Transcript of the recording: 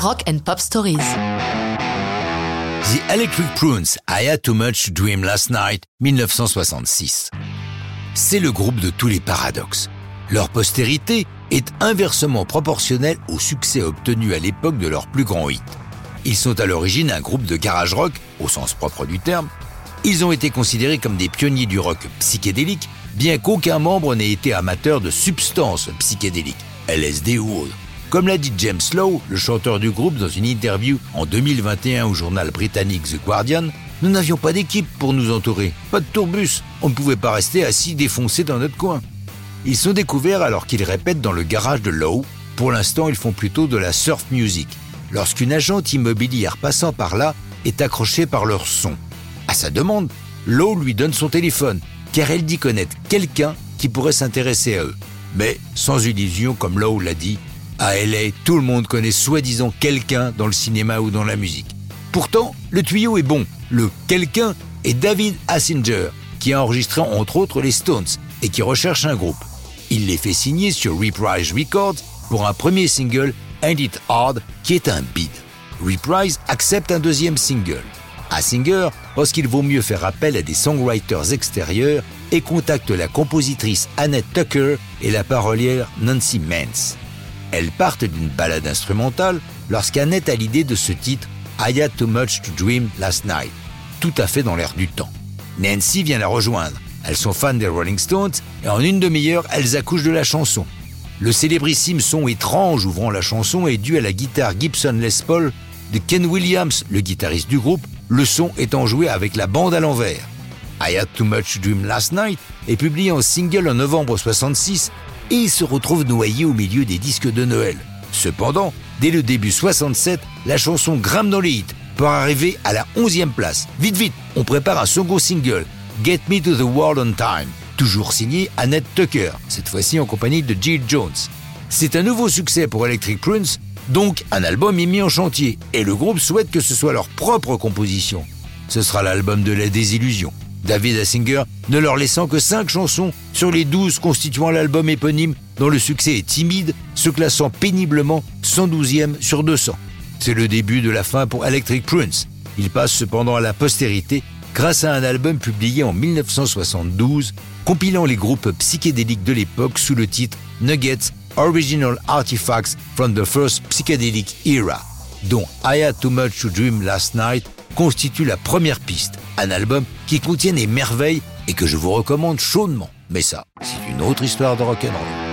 Rock and Pop Stories. The Electric Prunes, I Had Too Much Dream Last Night, 1966. C'est le groupe de tous les paradoxes. Leur postérité est inversement proportionnelle au succès obtenu à l'époque de leur plus grand hit. Ils sont à l'origine un groupe de garage rock, au sens propre du terme. Ils ont été considérés comme des pionniers du rock psychédélique, bien qu'aucun membre n'ait été amateur de substances psychédéliques, LSD ou autres. Comme l'a dit James Lowe, le chanteur du groupe, dans une interview en 2021 au journal britannique The Guardian, nous n'avions pas d'équipe pour nous entourer, pas de tourbus, on ne pouvait pas rester assis défoncés dans notre coin. Ils sont découverts alors qu'ils répètent dans le garage de Lowe. Pour l'instant, ils font plutôt de la surf music. Lorsqu'une agente immobilière passant par là est accrochée par leur son. À sa demande, Lowe lui donne son téléphone, car elle dit connaître quelqu'un qui pourrait s'intéresser à eux. Mais sans illusion, comme Lowe l'a dit, à LA, tout le monde connaît soi-disant quelqu'un dans le cinéma ou dans la musique. Pourtant, le tuyau est bon. Le quelqu'un est David Hassinger, qui a enregistré entre autres les Stones et qui recherche un groupe. Il les fait signer sur Reprise Records pour un premier single, Ain't It Hard, qui est un bid. Reprise accepte un deuxième single. Hassinger pense qu'il vaut mieux faire appel à des songwriters extérieurs et contacte la compositrice Annette Tucker et la parolière Nancy Mance. Elles partent d'une balade instrumentale lorsqu'Annette a l'idée de ce titre I Had Too Much to Dream Last Night, tout à fait dans l'air du temps. Nancy vient la rejoindre. Elles sont fans des Rolling Stones et en une demi-heure, elles accouchent de la chanson. Le célébrissime son étrange ouvrant la chanson est dû à la guitare Gibson Les Paul de Ken Williams, le guitariste du groupe, le son étant joué avec la bande à l'envers. I Had Too Much Dream Last Night est publié en single en novembre 66 et se retrouve noyé au milieu des disques de Noël. Cependant, dès le début 67, la chanson grimpe dans les hits pour arriver à la 11e place. Vite vite, on prépare un second single, Get Me to the World on Time, toujours signé Annette Tucker, cette fois-ci en compagnie de Jill Jones. C'est un nouveau succès pour Electric Prince, donc un album est mis en chantier, et le groupe souhaite que ce soit leur propre composition. Ce sera l'album de la désillusion. David Hassinger ne leur laissant que 5 chansons sur les 12 constituant l'album éponyme dont le succès est timide, se classant péniblement 112e sur 200. C'est le début de la fin pour Electric Prince. Il passe cependant à la postérité grâce à un album publié en 1972 compilant les groupes psychédéliques de l'époque sous le titre Nuggets Original Artifacts from the First Psychedelic Era, dont I Had Too Much to Dream Last Night constitue la première piste, un album qui contient des merveilles et que je vous recommande chaudement. Mais ça, c'est une autre histoire de rock'n'roll.